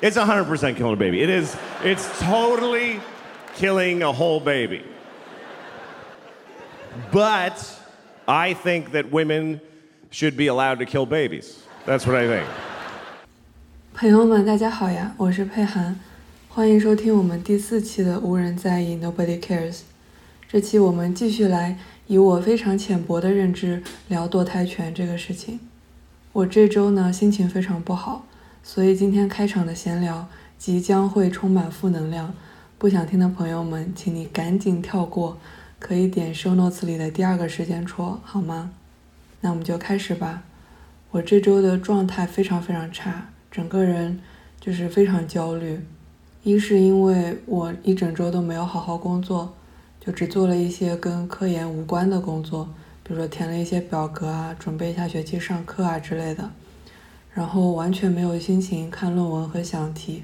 It's 100% killing a baby. It is, it's totally killing a whole baby. But I think that women should be allowed to kill babies. That's what I think. 朋友们，大家好呀，我是佩涵，欢迎收听我们第四期的无人在意 Nobody Cares。这期我们继续来以我非常浅薄的认知聊堕胎权这个事情。我这周呢心情非常不好， 所以今天开场的闲聊即将会充满负能量。不想听的朋友们，请你赶紧跳过，可以点 show notes 里的第二个时间戳，好吗？那我们就开始吧。我这周的状态非常非常差，整个人就是非常焦虑。一是因为我一整周都没有好好工作，就只做了一些跟科研无关的工作。比如说填了一些表格啊，准备下学期上课啊之类的，然后完全没有心情看论文和想题，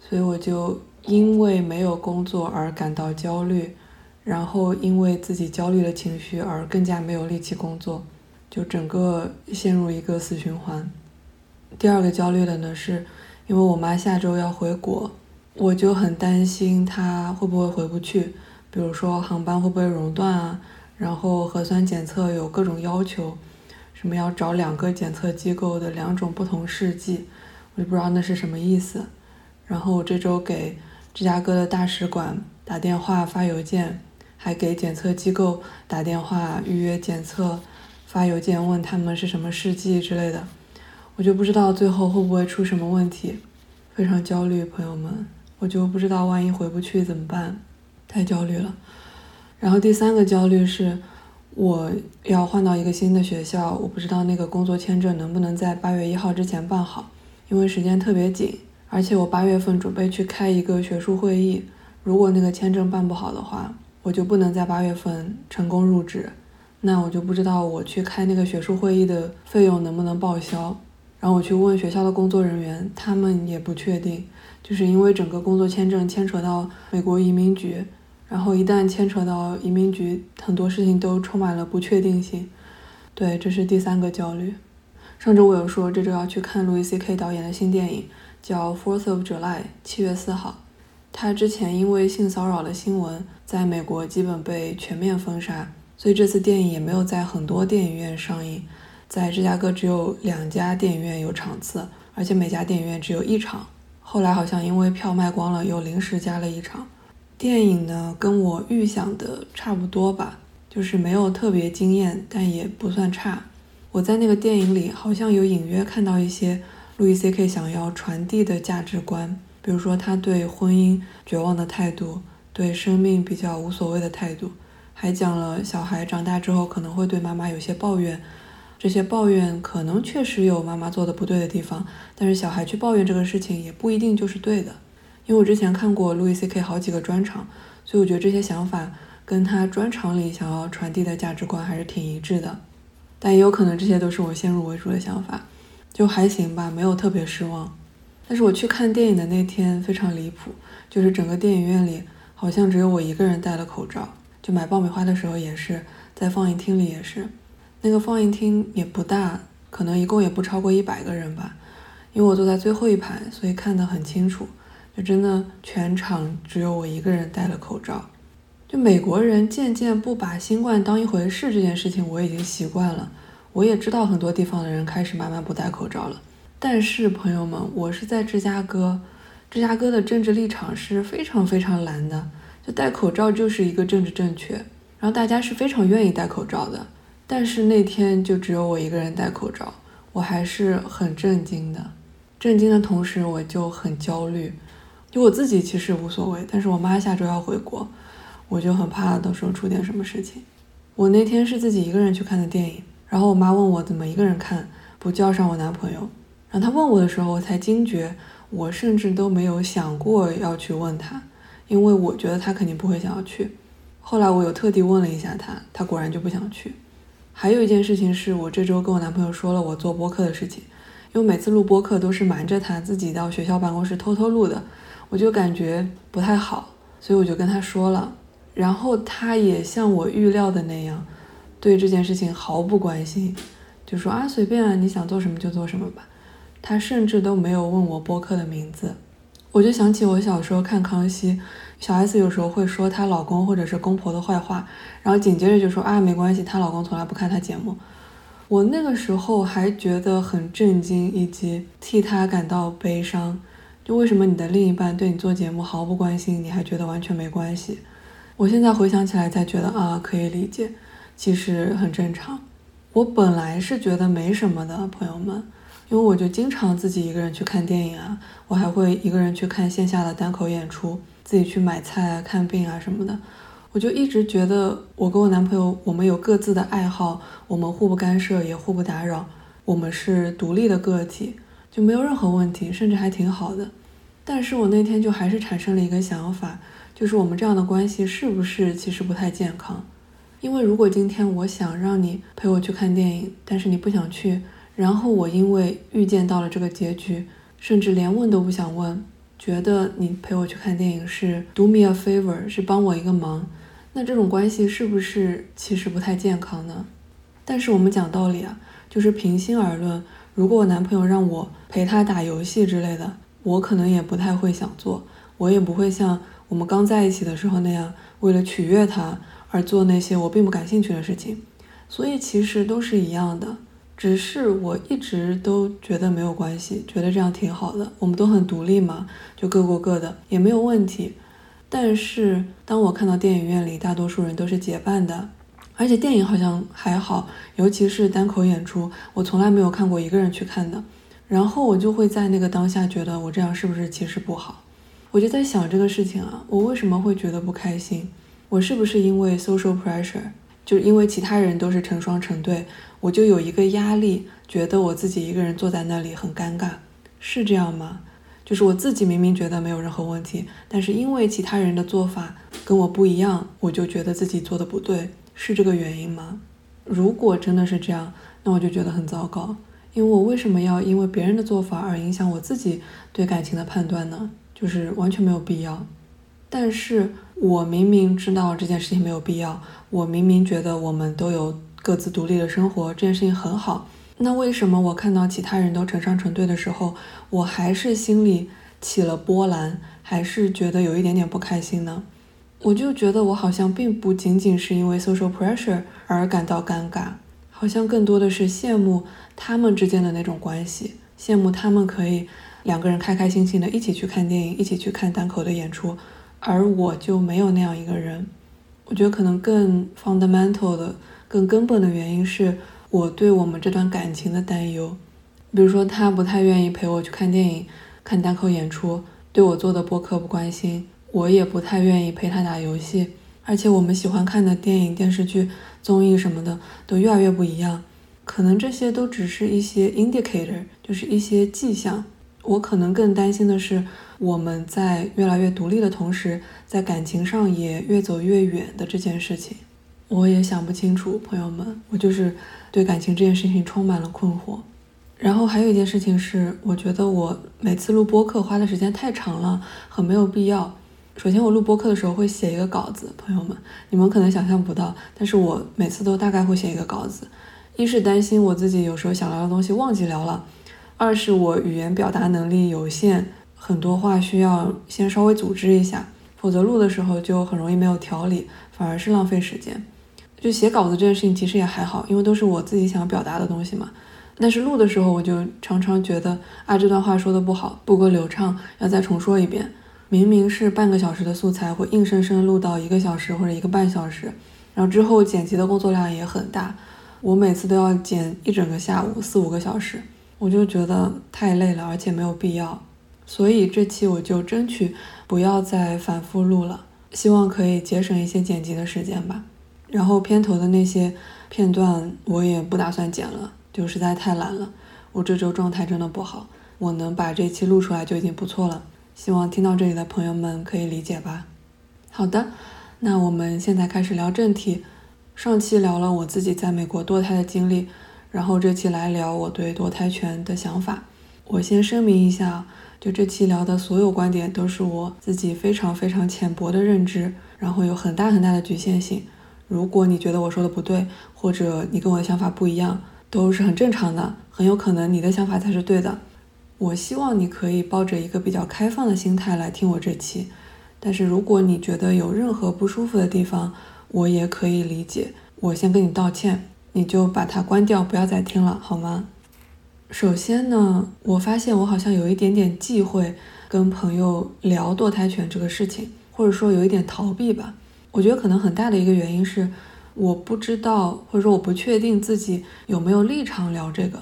所以我就因为没有工作而感到焦虑，然后因为自己焦虑的情绪而更加没有力气工作，就整个陷入一个死循环。第二个焦虑的呢，是因为我妈下周要回国，我就很担心她会不会回不去，比如说航班会不会熔断啊。然后核酸检测有各种要求，什么要找两个检测机构的两种不同试剂，我就不知道那是什么意思。然后我这周给芝加哥的大使馆打电话发邮件，还给检测机构打电话预约检测，发邮件问他们是什么试剂之类的，我就不知道最后会不会出什么问题，非常焦虑，朋友们，我就不知道万一回不去怎么办，太焦虑了。然后第三个焦虑是，我要换到一个新的学校，我不知道那个工作签证能不能在八月一号之前办好，因为时间特别紧，而且我八月份准备去开一个学术会议，如果那个签证办不好的话，我就不能在八月份成功入职，那我就不知道我去开那个学术会议的费用能不能报销。然后我去问学校的工作人员，他们也不确定，就是因为整个工作签证牵扯到美国移民局。然后一旦牵扯到移民局，很多事情都充满了不确定性。对，这是第三个焦虑。上周我有说这周要去看路易 C.K. 导演的新电影，叫《Fourth of July》，七月四号。他之前因为性骚扰的新闻，在美国基本被全面封杀，所以这次电影也没有在很多电影院上映。在芝加哥只有两家电影院有场次，而且每家电影院只有一场。后来好像因为票卖光了，又临时加了一场。电影呢，跟我预想的差不多吧，就是没有特别惊艳，但也不算差。我在那个电影里好像有隐约看到一些路易 C.K. 想要传递的价值观，比如说他对婚姻绝望的态度，对生命比较无所谓的态度，还讲了小孩长大之后可能会对妈妈有些抱怨，这些抱怨可能确实有妈妈做的不对的地方，但是小孩去抱怨这个事情也不一定就是对的。因为我之前看过路易 C.K. 好几个专场，所以我觉得这些想法跟他专场里想要传递的价值观还是挺一致的。但也有可能这些都是我先入为主的想法，就还行吧，没有特别失望。但是我去看电影的那天非常离谱，就是整个电影院里好像只有我一个人戴了口罩。就买爆米花的时候也是，在放映厅里也是，那个放映厅也不大，可能一共也不超过一百个人吧。因为我坐在最后一排，所以看得很清楚。就真的全场只有我一个人戴了口罩，就美国人渐渐不把新冠当一回事这件事情我已经习惯了，我也知道很多地方的人开始慢慢不戴口罩了。但是朋友们，我是在芝加哥，芝加哥的政治立场是非常非常蓝的，就戴口罩就是一个政治正确，然后大家是非常愿意戴口罩的。但是那天就只有我一个人戴口罩，我还是很震惊的，震惊的同时我就很焦虑。就我自己其实无所谓，但是我妈下周要回国，我就很怕到时候出点什么事情。我那天是自己一个人去看的电影，然后我妈问我怎么一个人看，不叫上我男朋友。然后她问我的时候，我才惊觉，我甚至都没有想过要去问他，因为我觉得他肯定不会想要去。后来我有特地问了一下他，他果然就不想去。还有一件事情是我这周跟我男朋友说了我做播客的事情，因为每次录播客都是瞒着他自己到学校办公室偷偷录的。我就感觉不太好，所以我就跟他说了，然后他也像我预料的那样，对这件事情毫不关心，就说啊随便啊，你想做什么就做什么吧。他甚至都没有问我播客的名字。我就想起我小时候看康熙，小 S 有时候会说她老公或者是公婆的坏话，然后紧接着就说啊，没关系，她老公从来不看她节目。我那个时候还觉得很震惊，以及替她感到悲伤。就为什么你的另一半对你做节目毫不关心，你还觉得完全没关系？我现在回想起来才觉得啊，可以理解，其实很正常。我本来是觉得没什么的，朋友们，因为我就经常自己一个人去看电影啊，我还会一个人去看线下的单口演出，自己去买菜啊、看病啊什么的。我就一直觉得，我跟我男朋友，我们有各自的爱好，我们互不干涉，也互不打扰，我们是独立的个体，就没有任何问题，甚至还挺好的。但是我那天就还是产生了一个想法，就是我们这样的关系是不是其实不太健康？因为如果今天我想让你陪我去看电影，但是你不想去，然后我因为预见到了这个结局，甚至连问都不想问，觉得你陪我去看电影是 do me a favor，是帮我一个忙。那这种关系是不是其实不太健康呢？但是我们讲道理啊，就是平心而论，如果我男朋友让我陪他打游戏之类的，我可能也不太会想做，我也不会像我们刚在一起的时候那样，为了取悦他而做那些我并不感兴趣的事情。所以其实都是一样的，只是我一直都觉得没有关系，觉得这样挺好的，我们都很独立嘛，就各过各的，也没有问题。但是，当我看到电影院里大多数人都是结伴的，而且电影好像还好，尤其是单口演出，我从来没有看过一个人去看的。然后我就会在那个当下觉得，我这样是不是其实不好？我就在想这个事情啊，我为什么会觉得不开心？我是不是因为 social pressure，就因为其他人都是成双成对，我就有一个压力，觉得我自己一个人坐在那里很尴尬，是这样吗？就是我自己明明觉得没有任何问题，但是因为其他人的做法跟我不一样，我就觉得自己做的不对，是这个原因吗？如果真的是这样，那我就觉得很糟糕，因为我为什么要因为别人的做法而影响我自己对感情的判断呢？就是完全没有必要。但是我明明知道这件事情没有必要，我明明觉得我们都有各自独立的生活，这件事情很好。那为什么我看到其他人都成双成对的时候，我还是心里起了波澜，还是觉得有一点点不开心呢？我就觉得我好像并不仅仅是因为 social pressure 而感到尴尬，好像更多的是羡慕他们之间的那种关系，羡慕他们可以两个人开开心心的一起去看电影，一起去看单口的演出，而我就没有那样一个人。我觉得可能更 fundamental 的、更根本的原因是。我对我们这段感情的担忧，比如说他不太愿意陪我去看电影、看单口演出，对我做的播客不关心，我也不太愿意陪他打游戏，而且我们喜欢看的电影、电视剧、综艺什么的都越来越不一样。可能这些都只是一些 indicator，就是一些迹象。我可能更担心的是，我们在越来越独立的同时，在感情上也越走越远的这件事情。我也想不清楚，朋友们，我就是对感情这件事情充满了困惑。然后还有一件事情是，我觉得我每次录播客花的时间太长了，很没有必要。首先，我录播客的时候会写一个稿子，朋友们，你们可能想象不到，但是我每次都大概会写一个稿子。一是担心我自己有时候想聊的东西忘记聊了，二是我语言表达能力有限，很多话需要先稍微组织一下，否则录的时候就很容易没有条理，反而是浪费时间。就写稿子这件事情其实也还好，因为都是我自己想表达的东西嘛。但是录的时候，我就常常觉得啊，这段话说的不好，不够流畅，要再重说一遍。明明是半个小时的素材，会硬生生录到一个小时或者一个半小时，然后之后剪辑的工作量也很大，我每次都要剪一整个下午，四五个小时，我就觉得太累了，而且没有必要。所以这期我就争取不要再反复录了，希望可以节省一些剪辑的时间吧。然后片头的那些片段我也不打算剪了，就实在太懒了。我这周状态真的不好，我能把这期录出来就已经不错了。希望听到这里的朋友们可以理解吧。好的，那我们现在开始聊正题。上期聊了我自己在美国堕胎的经历，然后这期来聊我对堕胎权的想法。我先声明一下，就这期聊的所有观点都是我自己非常非常浅薄的认知，然后有很大很大的局限性。如果你觉得我说的不对，或者你跟我的想法不一样，都是很正常的，很有可能你的想法才是对的。我希望你可以抱着一个比较开放的心态来听我这期，但是如果你觉得有任何不舒服的地方，我也可以理解。我先跟你道歉，你就把它关掉，不要再听了，好吗？首先呢，我发现我好像有一点点忌讳跟朋友聊堕胎权这个事情，或者说有一点逃避吧。我觉得可能很大的一个原因是，我不知道，或者说我不确定自己有没有立场聊这个，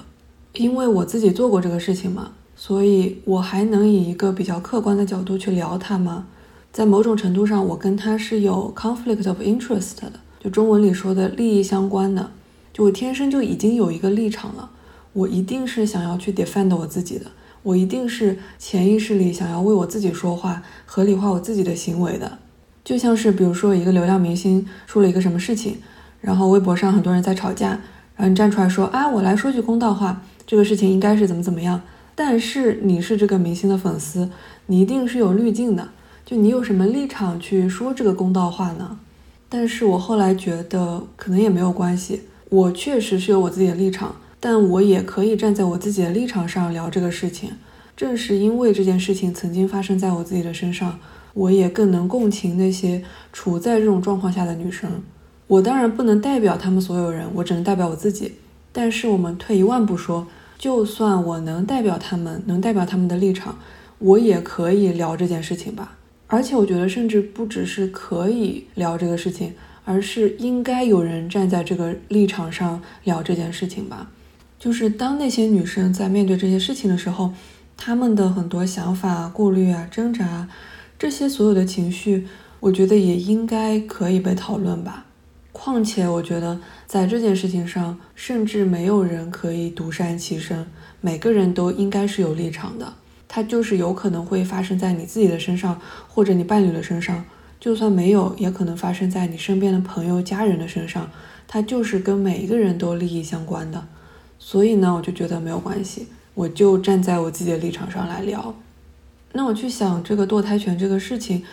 因为我自己做过这个事情嘛。所以，我还能以一个比较客观的角度去聊他吗？在某种程度上，我跟他是有 conflict of interest 的，就中文里说的利益相关的。就我天生就已经有一个立场了，我一定是想要去 defend 我自己的，我一定是潜意识里想要为我自己说话，合理化我自己的行为的。就像是比如说一个流量明星出了一个什么事情，然后微博上很多人在吵架，然后你站出来说啊，我来说句公道话，这个事情应该是怎么怎么样。但是你是这个明星的粉丝，你一定是有滤镜的。就你有什么立场去说这个公道话呢？但是我后来觉得可能也没有关系。我确实是有我自己的立场，但我也可以站在我自己的立场上聊这个事情。正是因为这件事情曾经发生在我自己的身上，我也更能共情那些处在这种状况下的女生。我当然不能代表他们所有人，我只能代表我自己。但是我们退一万步说。就算我能代表他们，能代表他们的立场，我也可以聊这件事情吧。而且我觉得，甚至不只是可以聊这个事情，而是应该有人站在这个立场上聊这件事情吧。就是当那些女生在面对这些事情的时候，她们的很多想法、顾虑啊、挣扎，这些所有的情绪，我觉得也应该可以被讨论吧。况且，我觉得在这件事情上，甚至没有人可以独善其身，每个人都应该是有立场的。它就是有可能会发生在你自己的身上，或者你伴侣的身上，就算没有，也可能发生在你身边的朋友、家人的身上。它就是跟每一个人都利益相关的。所以呢，我就觉得没有关系，我就站在我自己的立场上来聊。那我去想这个堕胎权这个事情，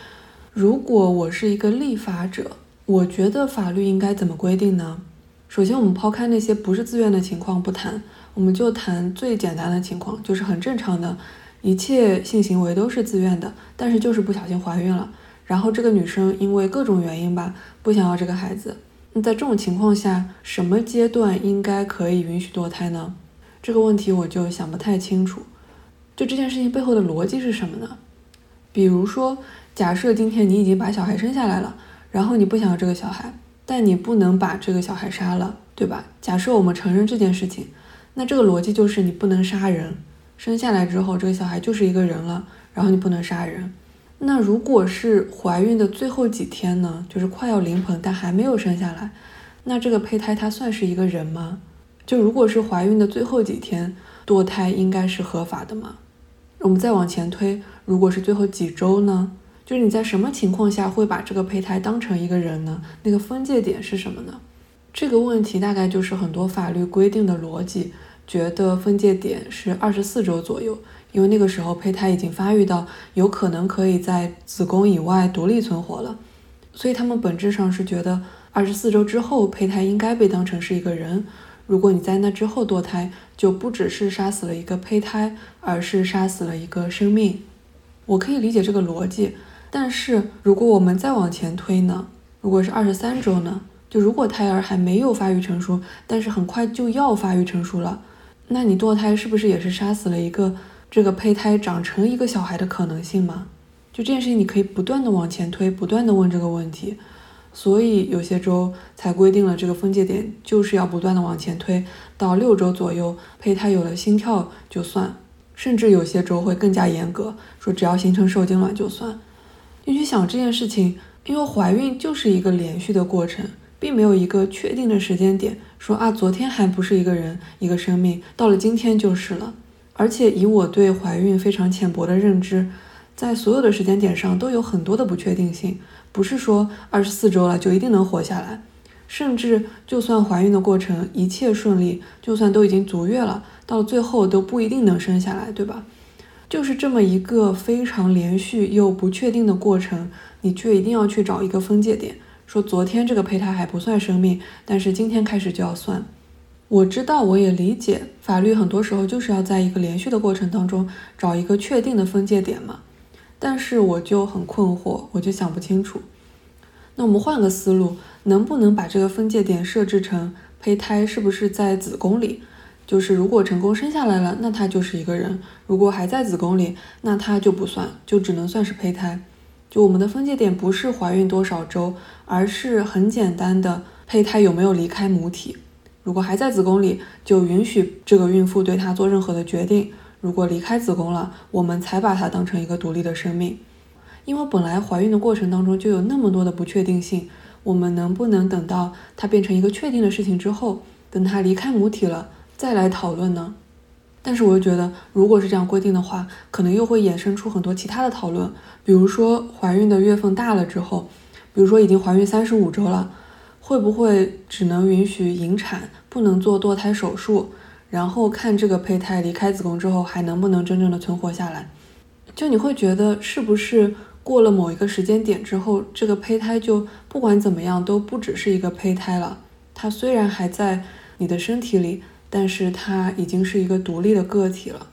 如果我是一个立法者。我觉得法律应该怎么规定呢？首先，我们抛开那些不是自愿的情况不谈，我们就谈最简单的情况，就是很正常的，一切性行为都是自愿的，但是就是不小心怀孕了，然后这个女生因为各种原因吧，不想要这个孩子。那在这种情况下，什么阶段应该可以允许堕胎呢？这个问题我就想不太清楚。就这件事情背后的逻辑是什么呢？比如说，假设今天你已经把小孩生下来了。然后你不想要这个小孩，但你不能把这个小孩杀了，对吧？假设我们承认这件事情，那这个逻辑就是你不能杀人。生下来之后，这个小孩就是一个人了，然后你不能杀人。那如果是怀孕的最后几天呢？就是快要临盆但还没有生下来，那这个胚胎它算是一个人吗？就如果是怀孕的最后几天堕胎，应该是合法的吗？我们再往前推，如果是最后几周呢？就是你在什么情况下会把这个胚胎当成一个人呢？那个分界点是什么呢？这个问题大概就是很多法律规定的逻辑，觉得分界点是二十四周左右，因为那个时候胚胎已经发育到有可能可以在子宫以外独立存活了，所以他们本质上是觉得二十四周之后胚胎应该被当成是一个人。如果你在那之后堕胎，就不只是杀死了一个胚胎，而是杀死了一个生命。我可以理解这个逻辑。但是如果我们再往前推呢？如果是二十三周呢？就如果胎儿还没有发育成熟，但是很快就要发育成熟了，那你堕胎是不是也是杀死了一个这个胚胎长成一个小孩的可能性吗？就这件事情，你可以不断的往前推，不断的问这个问题。所以有些州才规定了这个分界点，就是要不断的往前推，到六周左右，胚胎有了心跳就算，甚至有些州会更加严格，说只要形成受精卵就算。你去想这件事情，因为怀孕就是一个连续的过程，并没有一个确定的时间点，说啊，昨天还不是一个人，一个生命，到了今天就是了。而且以我对怀孕非常浅薄的认知，在所有的时间点上都有很多的不确定性，不是说二十四周了就一定能活下来，甚至就算怀孕的过程一切顺利，就算都已经足月了，到最后都不一定能生下来，对吧？就是这么一个非常连续又不确定的过程，你却一定要去找一个分界点，说昨天这个胚胎还不算生命，但是今天开始就要算。我知道，我也理解，法律很多时候就是要在一个连续的过程当中找一个确定的分界点嘛。但是我就很困惑，我就想不清楚。那我们换个思路，能不能把这个分界点设置成胚胎是不是在子宫里？就是如果成功生下来了，那他就是一个人；如果还在子宫里，那他就不算，就只能算是胚胎。就我们的分界点不是怀孕多少周，而是很简单的胚胎有没有离开母体。如果还在子宫里，就允许这个孕妇对她做任何的决定；如果离开子宫了，我们才把它当成一个独立的生命。因为本来怀孕的过程当中就有那么多的不确定性，我们能不能等到它变成一个确定的事情之后，等它离开母体了再来讨论呢？但是我又觉得，如果是这样规定的话，可能又会衍生出很多其他的讨论，比如说怀孕的月份大了之后，比如说已经怀孕三十五周了。会不会只能允许引产，不能做堕胎手术？然后看这个胚胎离开子宫之后还能不能真正的存活下来？就你会觉得是不是过了某一个时间点之后，这个胚胎就不管怎么样都不只是一个胚胎了？它虽然还在你的身体里，但是它已经是一个独立的个体了。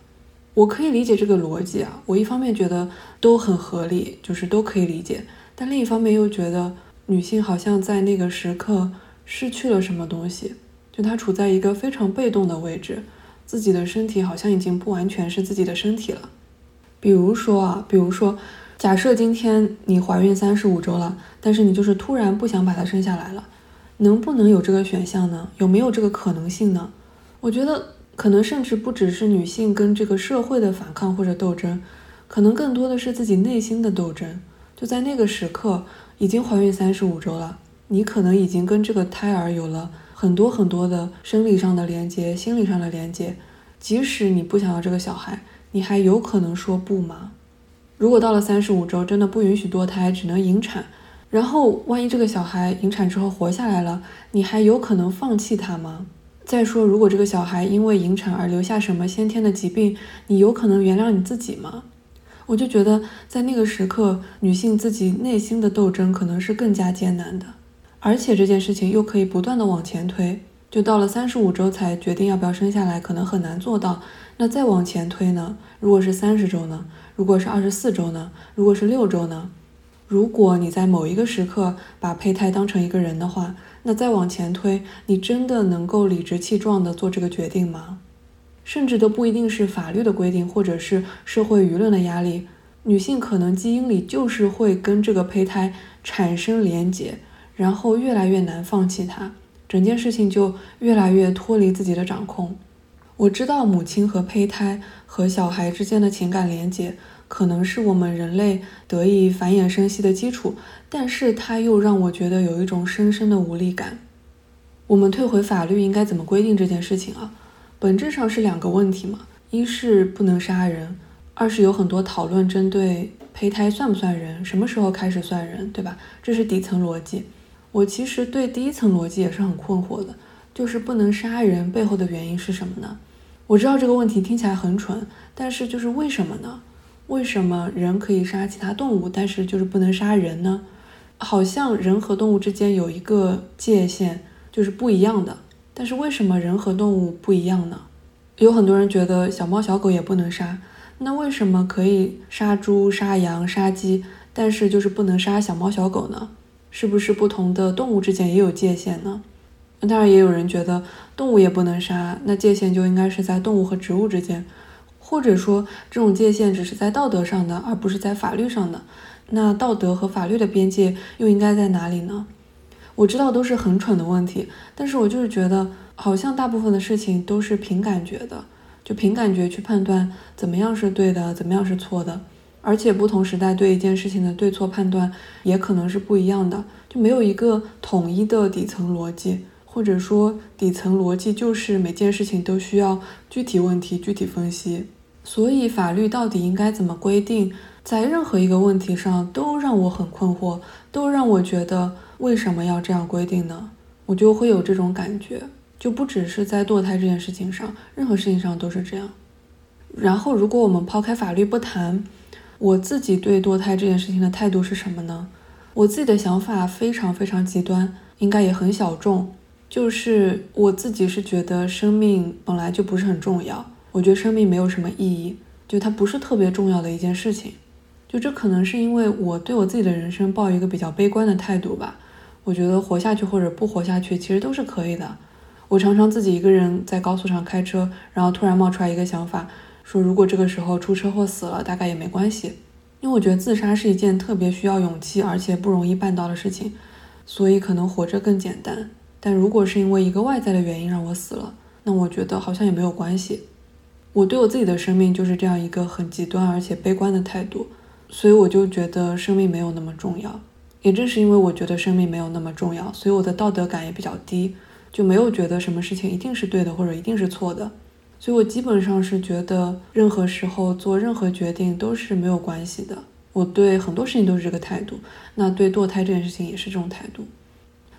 我可以理解这个逻辑啊，我一方面觉得都很合理，就是都可以理解，但另一方面又觉得。女性好像在那个时刻失去了什么东西，就她处在一个非常被动的位置，自己的身体好像已经不完全是自己的身体了。比如说啊，比如说，假设今天你怀孕三十五周了，但是你就是突然不想把它生下来了，能不能有这个选项呢？有没有这个可能性呢？我觉得可能甚至不只是女性跟这个社会的反抗或者斗争，可能更多的是自己内心的斗争。就在那个时刻。已经怀孕三十五周了，你可能已经跟这个胎儿有了很多很多的生理上的连接、心理上的连接。即使你不想要这个小孩，你还有可能说不吗？如果到了三十五周真的不允许堕胎，只能引产，然后万一这个小孩引产之后活下来了，你还有可能放弃他吗？再说，如果这个小孩因为引产而留下什么先天的疾病，你有可能原谅你自己吗？我就觉得，在那个时刻，女性自己内心的斗争可能是更加艰难的，而且这件事情又可以不断的往前推，就到了三十五周才决定要不要生下来，可能很难做到。那再往前推呢？如果是三十周呢？如果是二十四周呢？如果是六周呢？如果你在某一个时刻把胚胎当成一个人的话，那再往前推，你真的能够理直气壮地做这个决定吗？甚至都不一定是法律的规定，或者是社会舆论的压力，女性可能基因里就是会跟这个胚胎产生连结，然后越来越难放弃它，整件事情就越来越脱离自己的掌控。我知道母亲和胚胎和小孩之间的情感连结，可能是我们人类得以繁衍生息的基础，但是它又让我觉得有一种深深的无力感。我们退回法律应该怎么规定这件事情啊？本质上是两个问题嘛，一是不能杀人，二是有很多讨论针对胚胎算不算人，什么时候开始算人，对吧？这是底层逻辑。我其实对第一层逻辑也是很困惑的，就是不能杀人背后的原因是什么呢？我知道这个问题听起来很蠢，但是就是为什么呢？为什么人可以杀其他动物，但是就是不能杀人呢？好像人和动物之间有一个界限，就是不一样的。但是为什么人和动物不一样呢？有很多人觉得小猫小狗也不能杀，那为什么可以杀猪、杀羊、杀鸡，但是就是不能杀小猫小狗呢？是不是不同的动物之间也有界限呢？当然也有人觉得动物也不能杀，那界限就应该是在动物和植物之间，或者说这种界限只是在道德上的，而不是在法律上的。那道德和法律的边界又应该在哪里呢？我知道都是很蠢的问题，但是我就是觉得，好像大部分的事情都是凭感觉的，就凭感觉去判断怎么样是对的，怎么样是错的，而且不同时代对一件事情的对错判断也可能是不一样的，就没有一个统一的底层逻辑，或者说底层逻辑就是每件事情都需要具体问题具体分析，所以法律到底应该怎么规定，在任何一个问题上都让我很困惑，都让我觉得。为什么要这样规定呢？我就会有这种感觉，就不只是在堕胎这件事情上，任何事情上都是这样。然后，如果我们抛开法律不谈，我自己对堕胎这件事情的态度是什么呢？我自己的想法非常非常极端，应该也很小众。就是我自己是觉得生命本来就不是很重要，我觉得生命没有什么意义，就它不是特别重要的一件事情。就这可能是因为我对我自己的人生抱一个比较悲观的态度吧。我觉得活下去或者不活下去其实都是可以的。我常常自己一个人在高速上开车，然后突然冒出来一个想法，说如果这个时候出车祸死了，大概也没关系。因为我觉得自杀是一件特别需要勇气，而且不容易办到的事情，所以可能活着更简单。但如果是因为一个外在的原因让我死了，那我觉得好像也没有关系。我对我自己的生命就是这样一个很极端而且悲观的态度，所以我就觉得生命没有那么重要。也正是因为我觉得生命没有那么重要，所以我的道德感也比较低。就没有觉得什么事情一定是对的或者一定是错的，所以我基本上是觉得任何时候做任何决定都是没有关系的。我对很多事情都是这个态度，那对堕胎这件事情也是这种态度。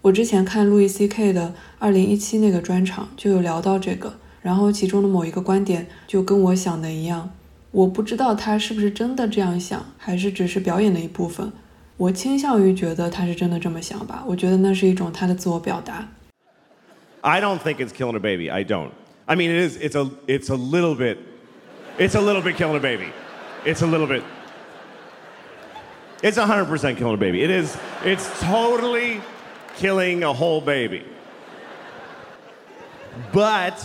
我之前看路易 C.K. 的二零一七那个专场就有聊到这个，然后其中的某一个观点就跟我想的一样，我不知道他是不是真的这样想，还是只是表演的一部分。我倾向于觉得他是真的这么想吧，我觉得那是一种他的自我表达。I don't think it's killing a baby. I don't. I mean, it is. It's a. It's a little bit. It's a little bit killing a baby. It's a little bit. It's 100% killing a baby. It is. It's totally killing a whole baby. But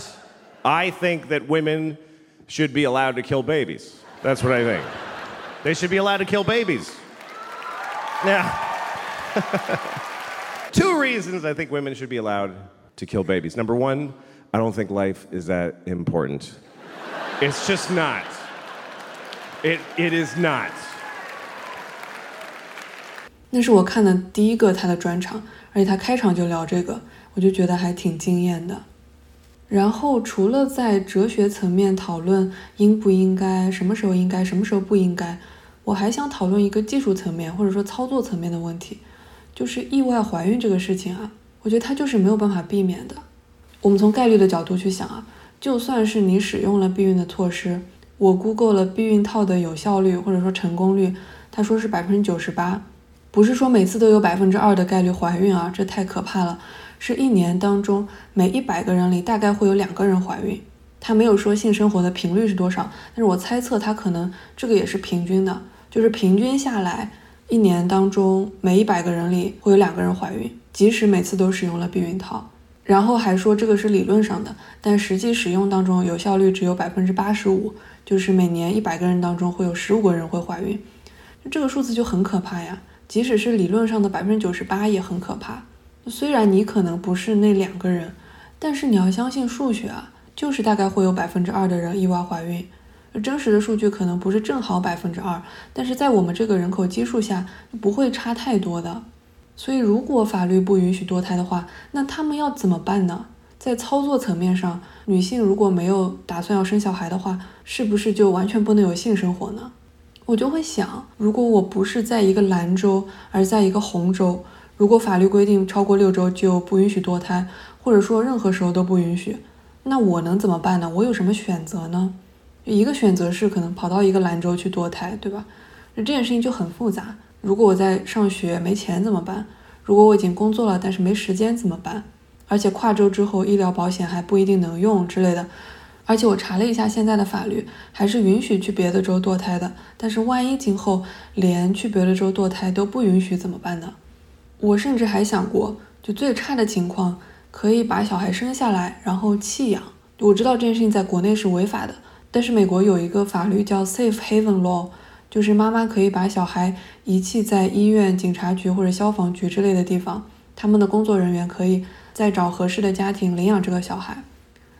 I think that women should be allowed to kill babies. That's what I think. They should be allowed to kill babies. Yeah. Two reasons I think women should be allowed to kill babies. Number one, I don't think life is that important. It's just not. It, it is not. 那是我看的第一个他的专场，而且他开场就聊这个，我就觉得还挺惊艳的。 然后除了在哲学层面讨论应不应该、什么时候应该、什么时候不应该，我还想讨论一个技术层面或者说操作层面的问题，就是意外怀孕这个事情啊。我觉得它就是没有办法避免的。我们从概率的角度去想啊，就算是你使用了避孕的措施，我 Google 了避孕套的有效率或者说成功率，他说是百分之九十八，不是说每次都有百分之二的概率怀孕啊，这太可怕了。是一年当中每一百个人里大概会有两个人怀孕。他没有说性生活的频率是多少，但是我猜测他可能这个也是平均的，就是平均下来一年当中每一百个人里会有两个人怀孕。即使每次都使用了避孕套，然后还说这个是理论上的，但实际使用当中有效率只有百分之八十五，就是每年一百个人当中会有十五个人会怀孕，这个数字就很可怕呀。即使是理论上的百分之九十八也很可怕。虽然你可能不是那两个人，但是你要相信数学啊，就是大概会有百分之二的人意外怀孕。真实的数据可能不是正好百分之二，但是在我们这个人口基数下不会差太多的。所以，如果法律不允许堕胎的话，那他们要怎么办呢？在操作层面上，女性如果没有打算要生小孩的话，是不是就完全不能有性生活呢？我就会想，如果我不是在一个兰州，而在一个红州，如果法律规定超过六周就不允许堕胎，或者说任何时候都不允许，那我能怎么办呢？我有什么选择呢？一个选择是可能跑到一个兰州去堕胎，对吧？那这件事情就很复杂。如果我在上学没钱怎么办？如果我已经工作了，但是没时间怎么办？而且跨州之后医疗保险还不一定能用之类的。而且我查了一下现在的法律，还是允许去别的州堕胎的。但是万一今后连去别的州堕胎都不允许怎么办呢？我甚至还想过，就最差的情况，可以把小孩生下来然后弃养。我知道这件事情在国内是违法的，但是美国有一个法律叫 Safe Haven Law。就是妈妈可以把小孩遗弃在医院、警察局或者消防局之类的地方，他们的工作人员可以再找合适的家庭领养这个小孩。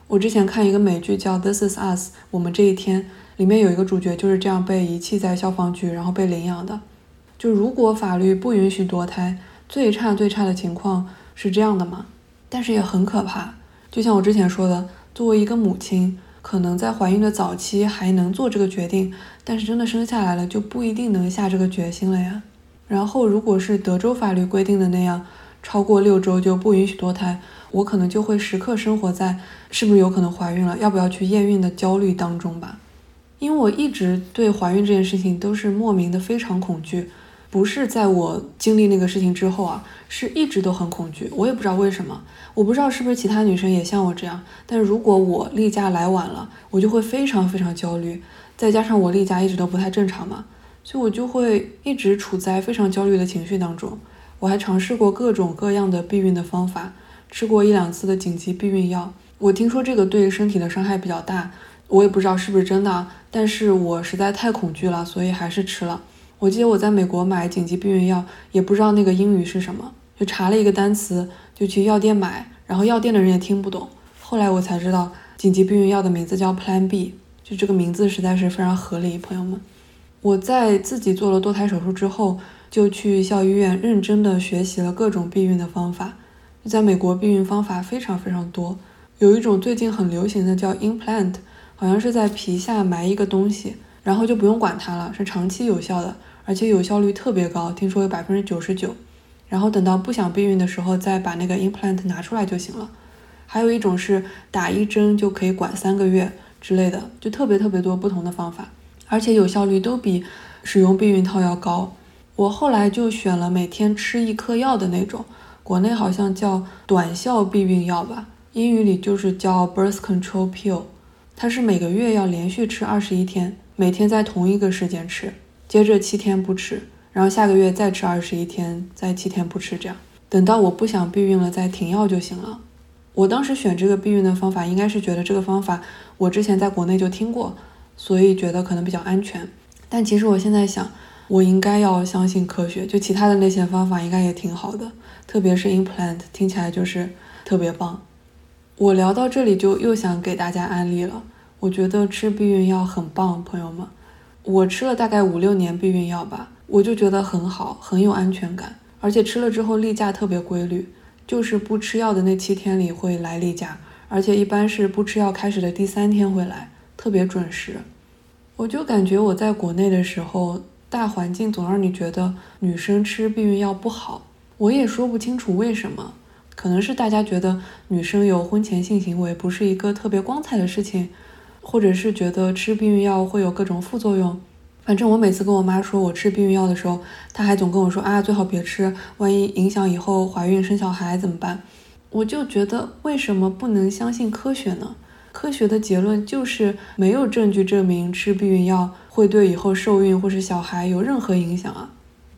我之前看一个美剧叫《This Is Us》，我们这一天里面有一个主角就是这样被遗弃在消防局，然后被领养的。就如果法律不允许堕胎，最差最差的情况是这样的吗？但是也很可怕。就像我之前说的，作为一个母亲。可能在怀孕的早期还能做这个决定，但是真的生下来了就不一定能下这个决心了呀。然后，如果是德州法律规定的那样，超过六周就不允许堕胎，我可能就会时刻生活在是不是有可能怀孕了，要不要去验孕的焦虑当中吧。因为我一直对怀孕这件事情都是莫名的非常恐惧，不是在我经历那个事情之后啊，是一直都很恐惧。我也不知道为什么，我不知道是不是其他女生也像我这样。但如果我例假来晚了，我就会非常非常焦虑。再加上我例假一直都不太正常嘛，所以我就会一直处在非常焦虑的情绪当中。我还尝试过各种各样的避孕的方法，吃过一两次的紧急避孕药。我听说这个对身体的伤害比较大，我也不知道是不是真的，但是我实在太恐惧了，所以还是吃了。我记得我在美国买紧急避孕药，也不知道那个英语是什么，就查了一个单词，就去药店买，然后药店的人也听不懂。后来我才知道，紧急避孕药的名字叫 Plan B，就这个名字实在是非常合理。朋友们，我在自己做了堕胎手术之后，就去校医院认真的学习了各种避孕的方法。在美国，避孕方法非常非常多，有一种最近很流行的叫 implant，好像是在皮下埋一个东西，然后就不用管它了，是长期有效的。而且有效率特别高，听说有百分之九十九。然后等到不想避孕的时候，再把那个 implant 拿出来就行了。还有一种是打一针就可以管三个月之类的，就特别特别多不同的方法，而且有效率都比使用避孕套要高。我后来就选了每天吃一颗药的那种，国内好像叫短效避孕药吧，英语里就是叫 birth control pill。它是每个月要连续吃二十一天，每天在同一个时间吃。接着七天不吃，然后下个月再吃二十一天，再七天不吃，这样等到我不想避孕了再停药就行了。我当时选这个避孕的方法，应该是觉得这个方法我之前在国内就听过，所以觉得可能比较安全。但其实我现在想，我应该要相信科学，就其他的那些方法应该也挺好的，特别是 implant 听起来就是特别棒。我聊到这里就又想给大家安利了，我觉得吃避孕药很棒，朋友们。我吃了大概五六年避孕药吧，我就觉得很好，很有安全感，而且吃了之后例假特别规律，就是不吃药的那七天里会来例假，而且一般是不吃药开始的第三天会来，特别准时。我就感觉我在国内的时候，大环境总让你觉得女生吃避孕药不好，我也说不清楚为什么，可能是大家觉得女生有婚前性行为不是一个特别光彩的事情。或者是觉得吃避孕药会有各种副作用，反正我每次跟我妈说我吃避孕药的时候，她还总跟我说啊，最好别吃，万一影响以后怀孕生小孩怎么办？我就觉得为什么不能相信科学呢？科学的结论就是没有证据证明吃避孕药会对以后受孕或是小孩有任何影响啊。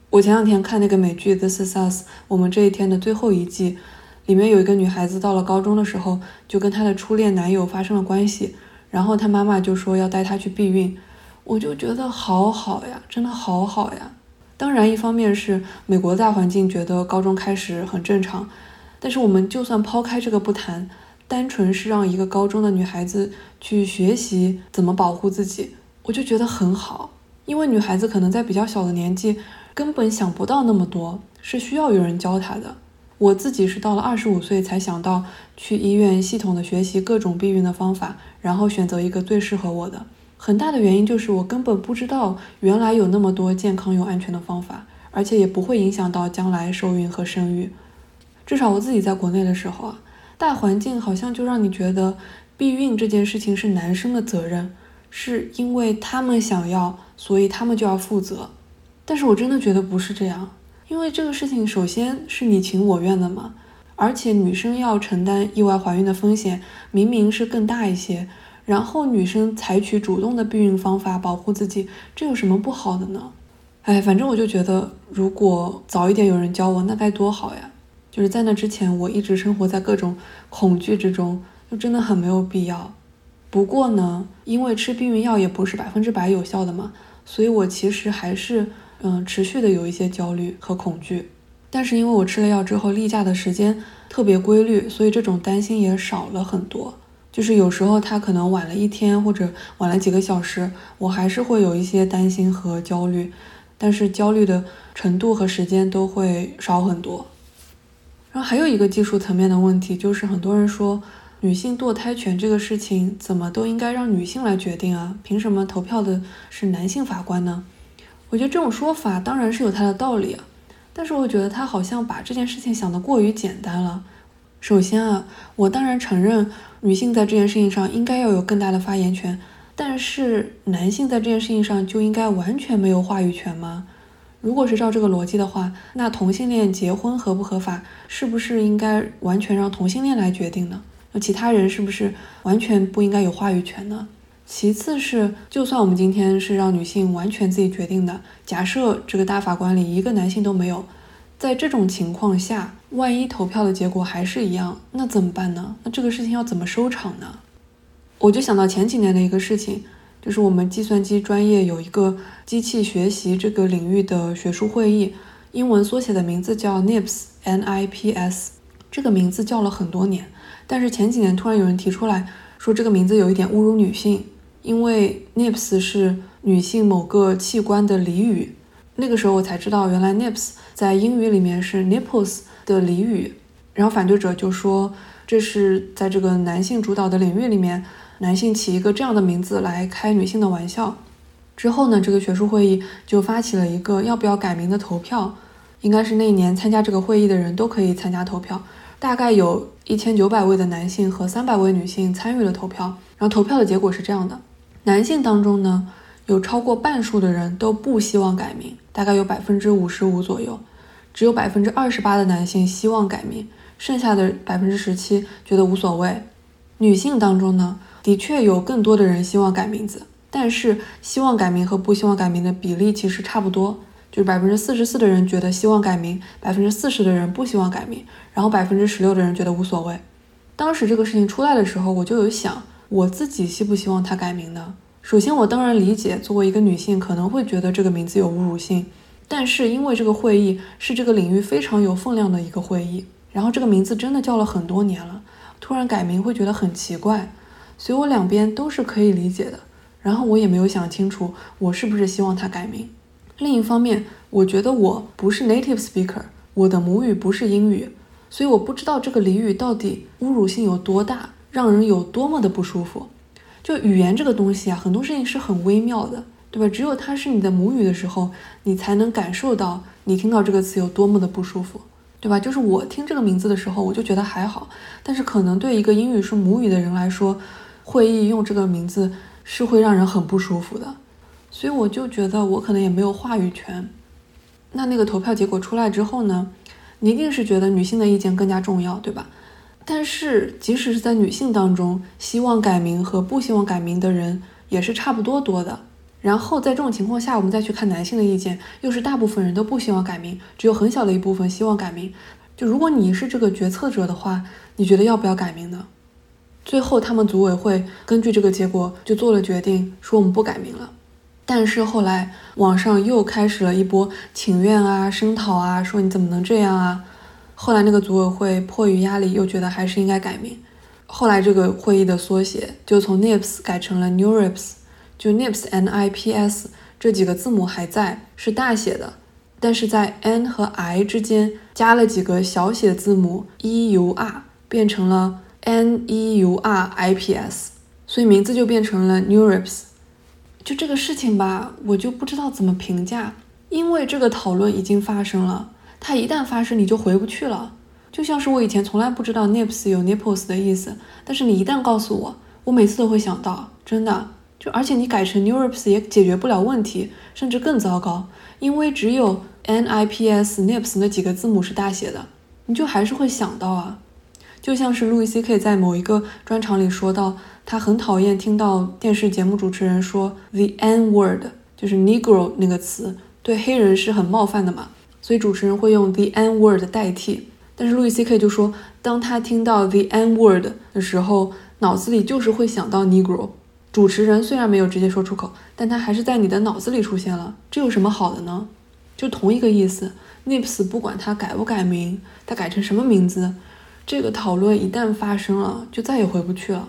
我前两天看那个美剧《This Is Us》，我们这一天的最后一季，里面有一个女孩子到了高中的时候，就跟她的初恋男友发生了关系。然后他妈妈就说要带他去避孕，我就觉得好好呀，真的好好呀。当然，一方面是美国大环境觉得高中开始很正常，但是我们就算抛开这个不谈，单纯是让一个高中的女孩子去学习怎么保护自己，我就觉得很好。因为女孩子可能在比较小的年纪根本想不到那么多，是需要有人教她的。我自己是到了二十五岁才想到去医院系统的学习各种避孕的方法，然后选择一个最适合我的。很大的原因就是我根本不知道原来有那么多健康又安全的方法，而且也不会影响到将来受孕和生育。至少我自己在国内的时候啊，大环境好像就让你觉得避孕这件事情是男生的责任，是因为他们想要，所以他们就要负责。但是我真的觉得不是这样。因为这个事情首先是你情我愿的嘛，而且女生要承担意外怀孕的风险明明是更大一些，然后女生采取主动的避孕方法保护自己，这有什么不好的呢？哎，反正我就觉得如果早一点有人教我，那该多好呀！就是在那之前，我一直生活在各种恐惧之中，就真的很没有必要。不过呢，因为吃避孕药也不是百分之百有效的嘛，所以我其实还是。嗯，持续的有一些焦虑和恐惧，但是因为我吃了药之后，例假的时间特别规律，所以这种担心也少了很多。就是有时候他可能晚了一天或者晚了几个小时，我还是会有一些担心和焦虑，但是焦虑的程度和时间都会少很多。然后还有一个技术层面的问题，就是很多人说女性堕胎权这个事情怎么都应该让女性来决定啊？凭什么投票的是男性法官呢？我觉得这种说法当然是有它的道理啊，但是我觉得他好像把这件事情想得过于简单了。首先啊，我当然承认女性在这件事情上应该要有更大的发言权，但是男性在这件事情上就应该完全没有话语权吗？如果是照这个逻辑的话，那同性恋结婚合不合法，是不是应该完全让同性恋来决定呢？那其他人是不是完全不应该有话语权呢？其次是，就算我们今天是让女性完全自己决定的，假设这个大法官里一个男性都没有，在这种情况下，万一投票的结果还是一样，那怎么办呢？那这个事情要怎么收场呢？我就想到前几年的一个事情。就是我们计算机专业有一个机器学习这个领域的学术会议，英文缩写的名字叫 NIPS，N-I-P-S，这个名字叫了很多年，但是前几年突然有人提出来说这个名字有一点侮辱女性，因为 NIPS 是女性某个器官的俚语，那个时候我才知道原来 NIPS 在英语里面是 nipples 的俚语，然后反对者就说这是在这个男性主导的领域里面。男性起一个这样的名字来开女性的玩笑，之后呢，这个学术会议就发起了一个要不要改名的投票，应该是那一年参加这个会议的人都可以参加投票，大概有一千九百位的男性和三百位女性参与了投票，然后投票的结果是这样的：男性当中呢，有超过半数的人都不希望改名，大概有百分之五十五左右，只有百分之二十八的男性希望改名，剩下的百分之十七觉得无所谓。女性当中呢，的确有更多的人希望改名字，但是希望改名和不希望改名的比例其实差不多，就是百分之四十四的人觉得希望改名，百分之四十的人不希望改名，然后百分之十六的人觉得无所谓。当时这个事情出来的时候，我就有想，我自己希不希望它改名呢？首先，我当然理解作为一个女性可能会觉得这个名字有侮辱性，但是因为这个会议是这个领域非常有分量的一个会议，然后这个名字真的叫了很多年了，突然改名会觉得很奇怪。所以我两边都是可以理解的，然后我也没有想清楚我是不是希望它改名。另一方面，我觉得我不是 native speaker，我的母语不是英语，所以我不知道这个俚语到底侮辱性有多大，让人有多么的不舒服。就语言这个东西啊，很多事情是很微妙的，对吧？只有它是你的母语的时候，你才能感受到你听到这个词有多么的不舒服，对吧？就是我听这个名字的时候，我就觉得还好，但是可能对一个英语是母语的人来说，会议用这个名字是会让人很不舒服的，所以我就觉得我可能也没有话语权。那那个投票结果出来之后呢，你一定是觉得女性的意见更加重要，对吧？但是即使是在女性当中，希望改名和不希望改名的人也是差不多多的。然后在这种情况下，我们再去看男性的意见，又是大部分人都不希望改名，只有很小的一部分希望改名。就如果你是这个决策者的话，你觉得要不要改名呢？最后，他们组委会根据这个结果就做了决定，说我们不改名了。但是后来网上又开始了一波请愿啊、声讨啊，说你怎么能这样啊？后来那个组委会迫于压力，又觉得还是应该改名。后来这个会议的缩写就从 NIPS 改成了 NeurIPS，就 NIPS N I P S 这几个字母还在，是大写的，但是在 N 和 I 之间加了几个小写字母 E U R，变成了。N E U R I P S，所以名字就变成了 NeurIPS。就这个事情吧，我就不知道怎么评价，因为这个讨论已经发生了，它一旦发生，你就回不去了。就像是我以前从来不知道 Nips 有 Nipples 的意思，但是你一旦告诉我，我每次都会想到，真的。就而且你改成 NeurIPS 也解决不了问题，甚至更糟糕，因为只有 N I P S Nips 那几个字母是大写的，你就还是会想到啊。就像是路易 C.K. 在某一个专场里说到，他很讨厌听到电视节目主持人说 the N word，就是 Negro 那个词，对黑人是很冒犯的嘛，所以主持人会用 the N word 代替。但是路易 C.K. 就说，当他听到 the N word 的时候，脑子里就是会想到 Negro。主持人虽然没有直接说出口，但他还是在你的脑子里出现了。这有什么好的呢？就同一个意思，Nips 不管他改不改名，他改成什么名字。这个讨论一旦发生了，就再也回不去了。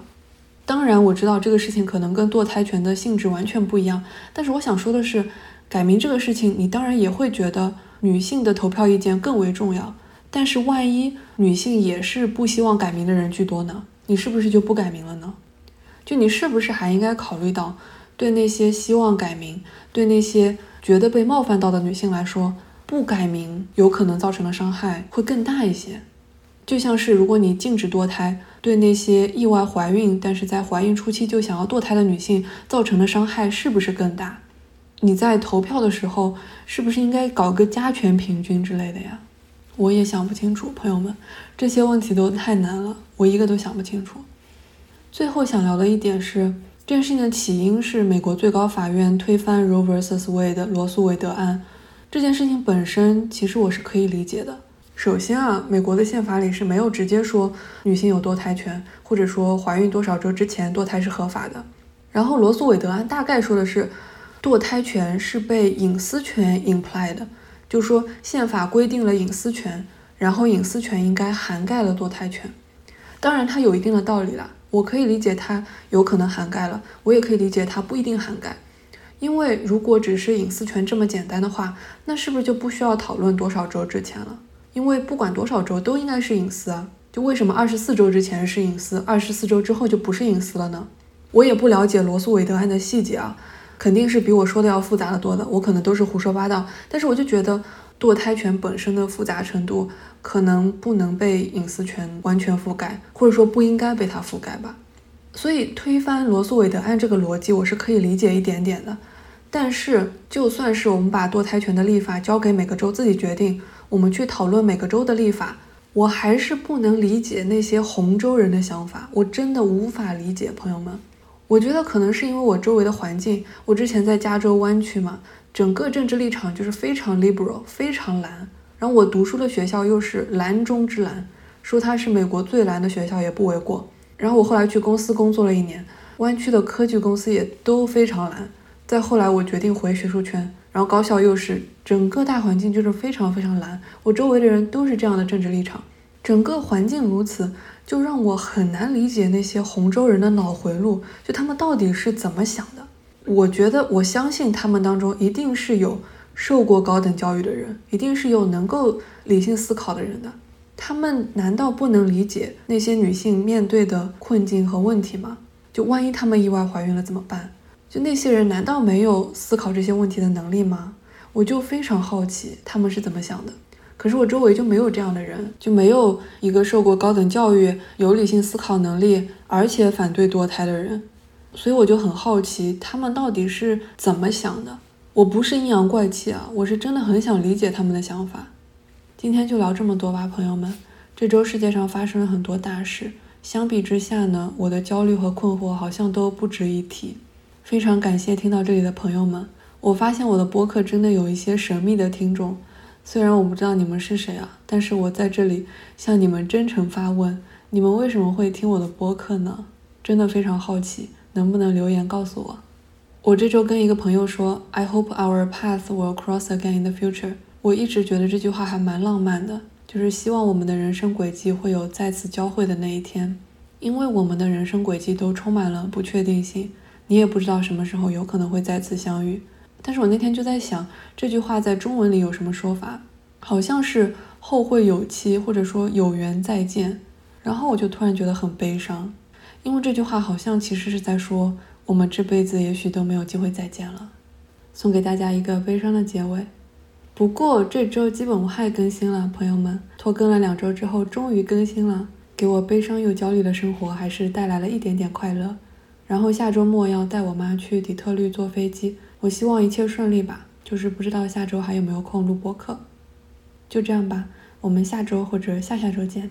当然，我知道这个事情可能跟堕胎权的性质完全不一样，但是我想说的是，改名这个事情，你当然也会觉得女性的投票意见更为重要。但是，万一女性也是不希望改名的人居多呢？你是不是就不改名了呢？就你是不是还应该考虑到，对那些希望改名、对那些觉得被冒犯到的女性来说，不改名有可能造成的伤害会更大一些？就像是如果你禁止堕胎，对那些意外怀孕但是在怀孕初期就想要堕胎的女性造成的伤害是不是更大？你在投票的时候，是不是应该搞个加权平均之类的呀？我也想不清楚，朋友们，这些问题都太难了，我一个都想不清楚。最后想聊的一点是，这件事情的起因是美国最高法院推翻 Roe vs. Wade 罗诉韦德案。这件事情本身其实我是可以理解的。首先啊，美国的宪法里是没有直接说女性有堕胎权，或者说怀孕多少周之前堕胎是合法的。然后罗诉韦德案大概说的是，堕胎权是被隐私权 imply 的。就说宪法规定了隐私权，然后隐私权应该涵盖了堕胎权。当然，它有一定的道理啦。我可以理解它有可能涵盖了，我也可以理解它不一定涵盖。因为如果只是隐私权这么简单的话，那是不是就不需要讨论多少周之前了？因为不管多少周都应该是隐私啊。就为什么二十四周之前是隐私，二十四周之后就不是隐私了呢？我也不了解罗诉韦德案的细节啊。肯定是比我说的要复杂的多的，我可能都是胡说八道。但是我就觉得堕胎权本身的复杂程度可能不能被隐私权完全覆盖，或者说不应该被它覆盖吧。所以推翻罗诉韦德案这个逻辑我是可以理解一点点的。但是就算是我们把堕胎权的立法交给每个州自己决定，我们去讨论每个州的立法，我还是不能理解那些红州人的想法，我真的无法理解，朋友们。我觉得可能是因为我周围的环境，我之前在加州湾区嘛，整个政治立场就是非常 liberal，非常蓝。然后我读书的学校又是蓝中之蓝，说它是美国最蓝的学校也不为过。然后我后来去公司工作了一年，湾区的科技公司也都非常蓝。再后来我决定回学术圈，然后高校又是整个大环境就是非常非常蓝，我周围的人都是这样的政治立场，整个环境如此。就让我很难理解那些洪州人的脑回路，就他们到底是怎么想的？我觉得我相信他们当中一定是有受过高等教育的人，一定是有能够理性思考的人的。他们难道不能理解那些女性面对的困境和问题吗？就万一他们意外怀孕了怎么办？就那些人难道没有思考这些问题的能力吗？我就非常好奇他们是怎么想的。可是我周围就没有这样的人，就没有一个受过高等教育、有理性思考能力，而且反对堕胎的人，所以我就很好奇他们到底是怎么想的。我不是阴阳怪气啊，我是真的很想理解他们的想法。今天就聊这么多吧，朋友们。这周世界上发生了很多大事，相比之下呢，我的焦虑和困惑好像都不值一提。非常感谢听到这里的朋友们，我发现我的播客真的有一些神秘的听众。虽然我不知道你们是谁啊，但是我在这里向你们真诚发问：你们为什么会听我的播客呢？真的非常好奇，能不能留言告诉我？我这周跟一个朋友说：“I hope our paths will cross again in the future。”我一直觉得这句话还蛮浪漫的，就是希望我们的人生轨迹会有再次交汇的那一天，因为我们的人生轨迹都充满了不确定性，你也不知道什么时候有可能会再次相遇。但是我那天就在想，这句话在中文里有什么说法？好像是后会有期，或者说有缘再见。然后我就突然觉得很悲伤，因为这句话好像其实是在说，我们这辈子也许都没有机会再见了。送给大家一个悲伤的结尾。不过这周基本无害更新了，朋友们，拖更了两周之后终于更新了，给我悲伤又焦虑的生活还是带来了一点点快乐。然后下周末要带我妈去底特律坐飞机。我希望一切顺利吧，就是不知道下周还有没有空录播课。就这样吧，我们下周或者下下周见。